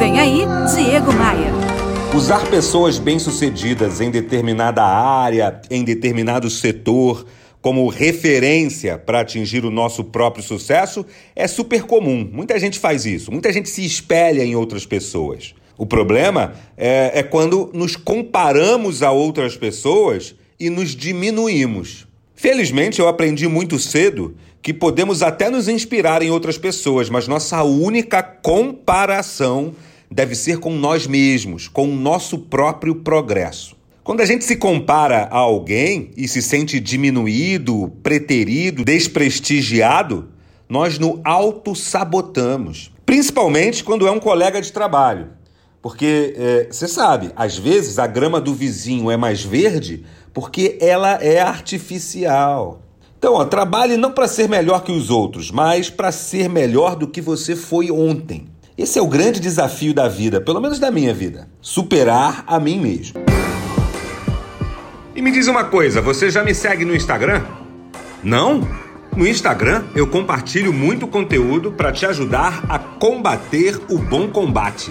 Vem aí, Diego Maia. Usar pessoas bem-sucedidas em determinada área, em determinado setor, como referência para atingir o nosso próprio sucesso é super comum. Muita gente faz isso, muita gente se espelha em outras pessoas. O problema é, é quando nos comparamos a outras pessoas e nos diminuímos. Felizmente, eu aprendi muito cedo que podemos até nos inspirar em outras pessoas, mas nossa única comparação deve ser com nós mesmos, com o nosso próprio progresso. Quando a gente se compara a alguém e se sente diminuído, preterido, desprestigiado, nós no auto-sabotamos. Principalmente quando é um colega de trabalho. Porque você é, sabe, às vezes a grama do vizinho é mais verde porque ela é artificial. Então, ó, trabalhe não para ser melhor que os outros, mas para ser melhor do que você foi ontem. Esse é o grande desafio da vida, pelo menos da minha vida: superar a mim mesmo. E me diz uma coisa, você já me segue no Instagram? Não? No Instagram eu compartilho muito conteúdo para te ajudar a combater o bom combate.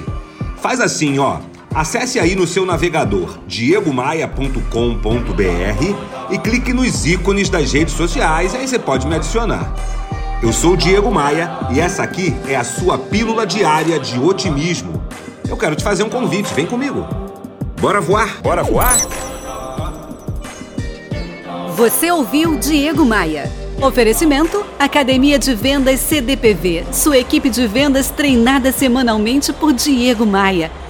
Faz assim, ó. Acesse aí no seu navegador diegomaia.com.br e clique nos ícones das redes sociais, aí você pode me adicionar. Eu sou o Diego Maia e essa aqui é a sua pílula diária de otimismo. Eu quero te fazer um convite, vem comigo. Bora voar? Bora voar? Você ouviu Diego Maia. Oferecimento: Academia de Vendas CDPV. Sua equipe de vendas treinada semanalmente por Diego Maia.